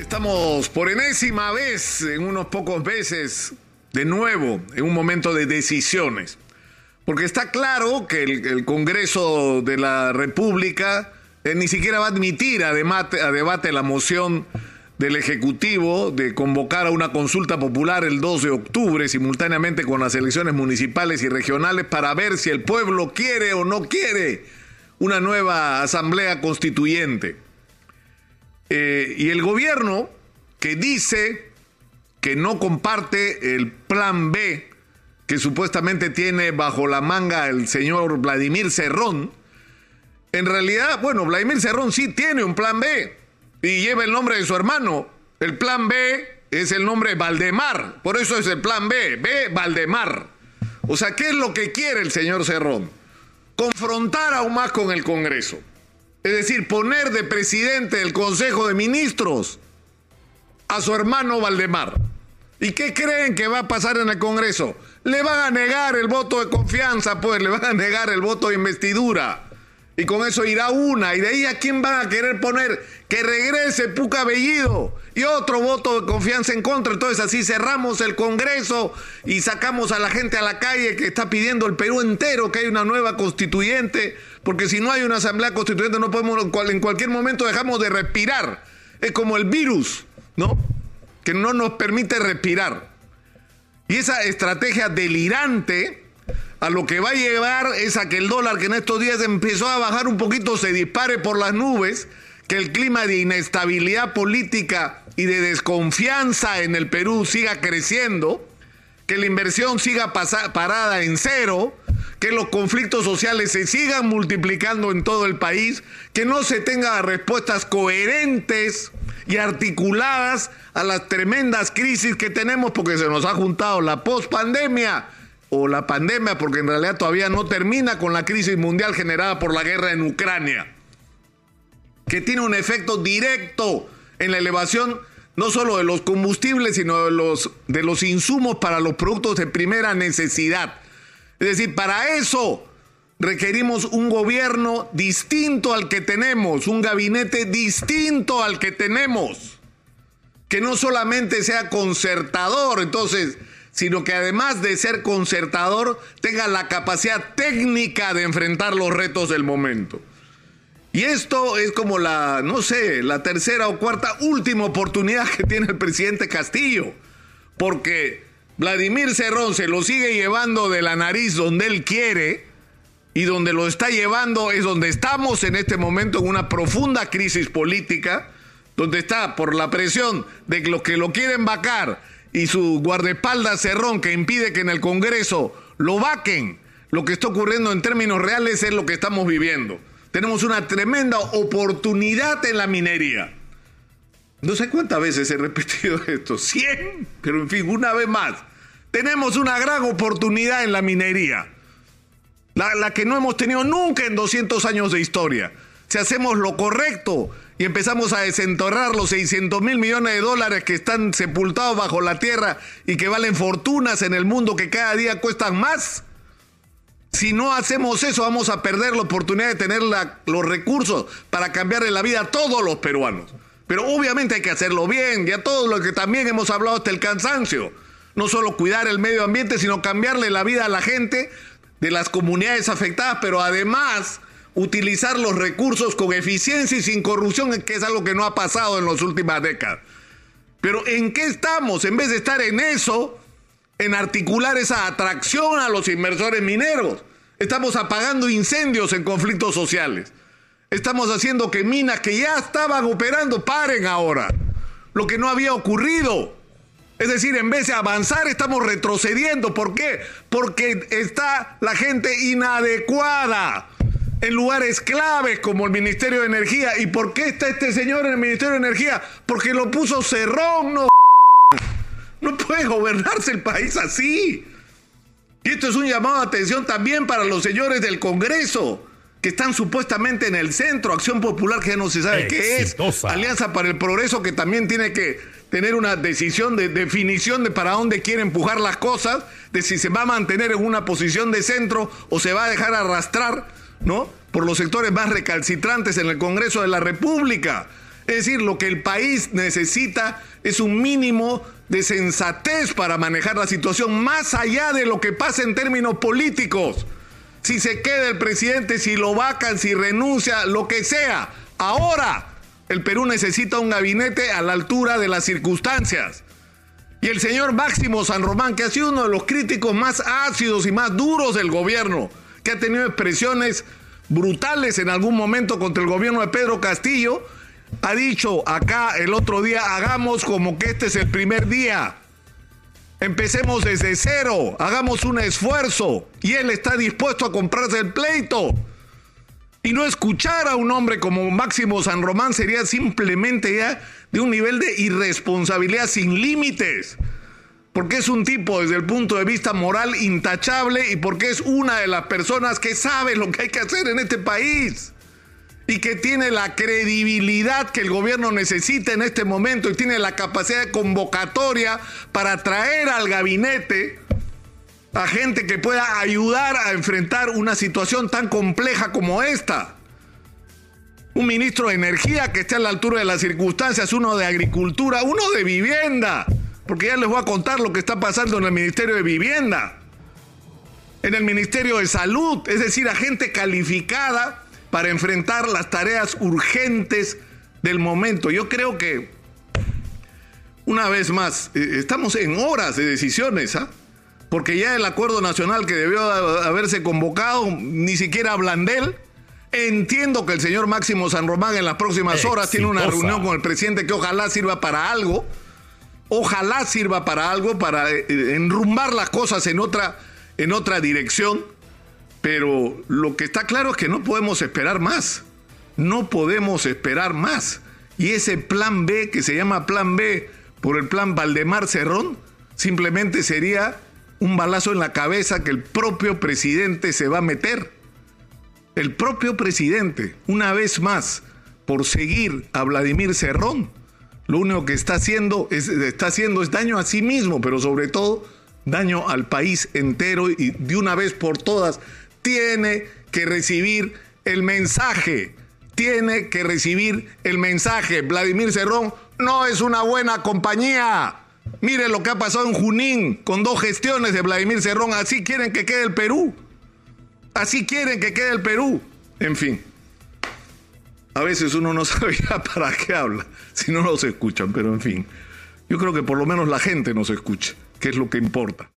Estamos por enésima vez, en unos pocos meses, de nuevo, en un momento de decisiones. Porque está claro que el, Congreso de la República eh, ni siquiera va a admitir a debate, a debate la moción del Ejecutivo de convocar a una consulta popular el 2 de octubre, simultáneamente con las elecciones municipales y regionales, para ver si el pueblo quiere o no quiere una nueva asamblea constituyente. Eh, y el gobierno que dice que no comparte el plan B que supuestamente tiene bajo la manga el señor Vladimir Cerrón, en realidad, bueno, Vladimir Cerrón sí tiene un plan B y lleva el nombre de su hermano. El plan B es el nombre Valdemar, por eso es el plan B, B Valdemar. O sea, ¿qué es lo que quiere el señor Cerrón? Confrontar aún más con el Congreso. Es decir, poner de presidente del Consejo de Ministros a su hermano Valdemar. ¿Y qué creen que va a pasar en el Congreso? Le van a negar el voto de confianza, pues, le van a negar el voto de investidura. Y con eso irá una. Y de ahí a quién van a querer poner que regrese Puca Bellido y otro voto de confianza en contra. Entonces así cerramos el Congreso y sacamos a la gente a la calle que está pidiendo el Perú entero que hay una nueva constituyente porque si no hay una asamblea constituyente no podemos, en cualquier momento dejamos de respirar. Es como el virus, ¿no? Que no nos permite respirar. Y esa estrategia delirante a lo que va a llevar es a que el dólar que en estos días empezó a bajar un poquito se dispare por las nubes, que el clima de inestabilidad política y de desconfianza en el Perú siga creciendo, que la inversión siga parada en cero, que los conflictos sociales se sigan multiplicando en todo el país, que no se tengan respuestas coherentes y articuladas a las tremendas crisis que tenemos porque se nos ha juntado la pospandemia o la pandemia porque en realidad todavía no termina con la crisis mundial generada por la guerra en Ucrania, que tiene un efecto directo en la elevación no solo de los combustibles, sino de los, de los insumos para los productos de primera necesidad. Es decir, para eso requerimos un gobierno distinto al que tenemos, un gabinete distinto al que tenemos, que no solamente sea concertador, entonces, sino que además de ser concertador, tenga la capacidad técnica de enfrentar los retos del momento. Y esto es como la, no sé, la tercera o cuarta última oportunidad que tiene el presidente Castillo, porque Vladimir Cerrón se lo sigue llevando de la nariz donde él quiere y donde lo está llevando es donde estamos en este momento en una profunda crisis política, donde está por la presión de los que lo quieren vacar y su guardaespaldas Cerrón que impide que en el Congreso lo vaquen. Lo que está ocurriendo en términos reales es lo que estamos viviendo. Tenemos una tremenda oportunidad en la minería. No sé cuántas veces he repetido esto, 100, pero en fin, una vez más. Tenemos una gran oportunidad en la minería, la, que no hemos tenido nunca en 200 años de historia. Si hacemos lo correcto y empezamos a desenterrar los 600 mil millones de dólares que están sepultados bajo la tierra y que valen fortunas en el mundo que cada día cuestan más, si no hacemos eso vamos a perder la oportunidad de tener los recursos para cambiarle la vida a todos los peruanos. Pero obviamente hay que hacerlo bien y a todo lo que también hemos hablado hasta el cansancio no solo cuidar el medio ambiente, sino cambiarle la vida a la gente de las comunidades afectadas, pero además utilizar los recursos con eficiencia y sin corrupción, que es algo que no ha pasado en las últimas décadas. Pero ¿en qué estamos? En vez de estar en eso, en articular esa atracción a los inversores mineros. Estamos apagando incendios en conflictos sociales. Estamos haciendo que minas que ya estaban operando paren ahora. Lo que no había ocurrido. Es decir, en vez de avanzar, estamos retrocediendo. ¿Por qué? Porque está la gente inadecuada en lugares claves como el Ministerio de Energía. ¿Y por qué está este señor en el Ministerio de Energía? Porque lo puso Cerrón, no. No puede gobernarse el país así. Y esto es un llamado de atención también para los señores del Congreso que están supuestamente en el centro, Acción Popular que no se sabe qué es, Alianza para el Progreso que también tiene que tener una decisión de definición de para dónde quiere empujar las cosas, de si se va a mantener en una posición de centro o se va a dejar arrastrar, ¿no? Por los sectores más recalcitrantes en el Congreso de la República. Es decir, lo que el país necesita es un mínimo de sensatez para manejar la situación más allá de lo que pasa en términos políticos. Si se queda el presidente, si lo vacan, si renuncia, lo que sea. Ahora el Perú necesita un gabinete a la altura de las circunstancias. Y el señor Máximo San Román, que ha sido uno de los críticos más ácidos y más duros del gobierno, que ha tenido expresiones brutales en algún momento contra el gobierno de Pedro Castillo, ha dicho acá el otro día, hagamos como que este es el primer día. Empecemos desde cero, hagamos un esfuerzo. Y él está dispuesto a comprarse el pleito. Y no escuchar a un hombre como Máximo San Román sería simplemente ya de un nivel de irresponsabilidad sin límites. Porque es un tipo desde el punto de vista moral intachable y porque es una de las personas que sabe lo que hay que hacer en este país y que tiene la credibilidad que el gobierno necesita en este momento y tiene la capacidad de convocatoria para traer al gabinete a gente que pueda ayudar a enfrentar una situación tan compleja como esta. Un ministro de Energía que esté a la altura de las circunstancias, uno de Agricultura, uno de Vivienda, porque ya les voy a contar lo que está pasando en el Ministerio de Vivienda, en el Ministerio de Salud, es decir, a gente calificada para enfrentar las tareas urgentes del momento. Yo creo que, una vez más, eh, estamos en horas de decisiones, ¿ah? porque ya el acuerdo nacional que debió haberse convocado, ni siquiera hablan de él. Entiendo que el señor Máximo San Román en las próximas horas tiene una reunión con el presidente que ojalá sirva para algo. Ojalá sirva para algo, para eh, enrumbar las cosas en otra, en otra dirección. Pero lo que está claro es que no podemos esperar más. No podemos esperar más. Y ese plan B, que se llama plan B por el plan Valdemar Cerrón, simplemente sería un balazo en la cabeza que el propio presidente se va a meter. El propio presidente, una vez más, por seguir a Vladimir Cerrón, lo único que está haciendo es, está haciendo es daño a sí mismo, pero sobre todo daño al país entero y de una vez por todas tiene que recibir el mensaje. Tiene que recibir el mensaje. Vladimir Cerrón no es una buena compañía. Mire lo que ha pasado en Junín con dos gestiones de Vladimir Cerrón. Así quieren que quede el Perú. Así quieren que quede el Perú. En fin. A veces uno no sabe para qué habla si no nos escuchan, pero en fin. Yo creo que por lo menos la gente nos escucha, que es lo que importa.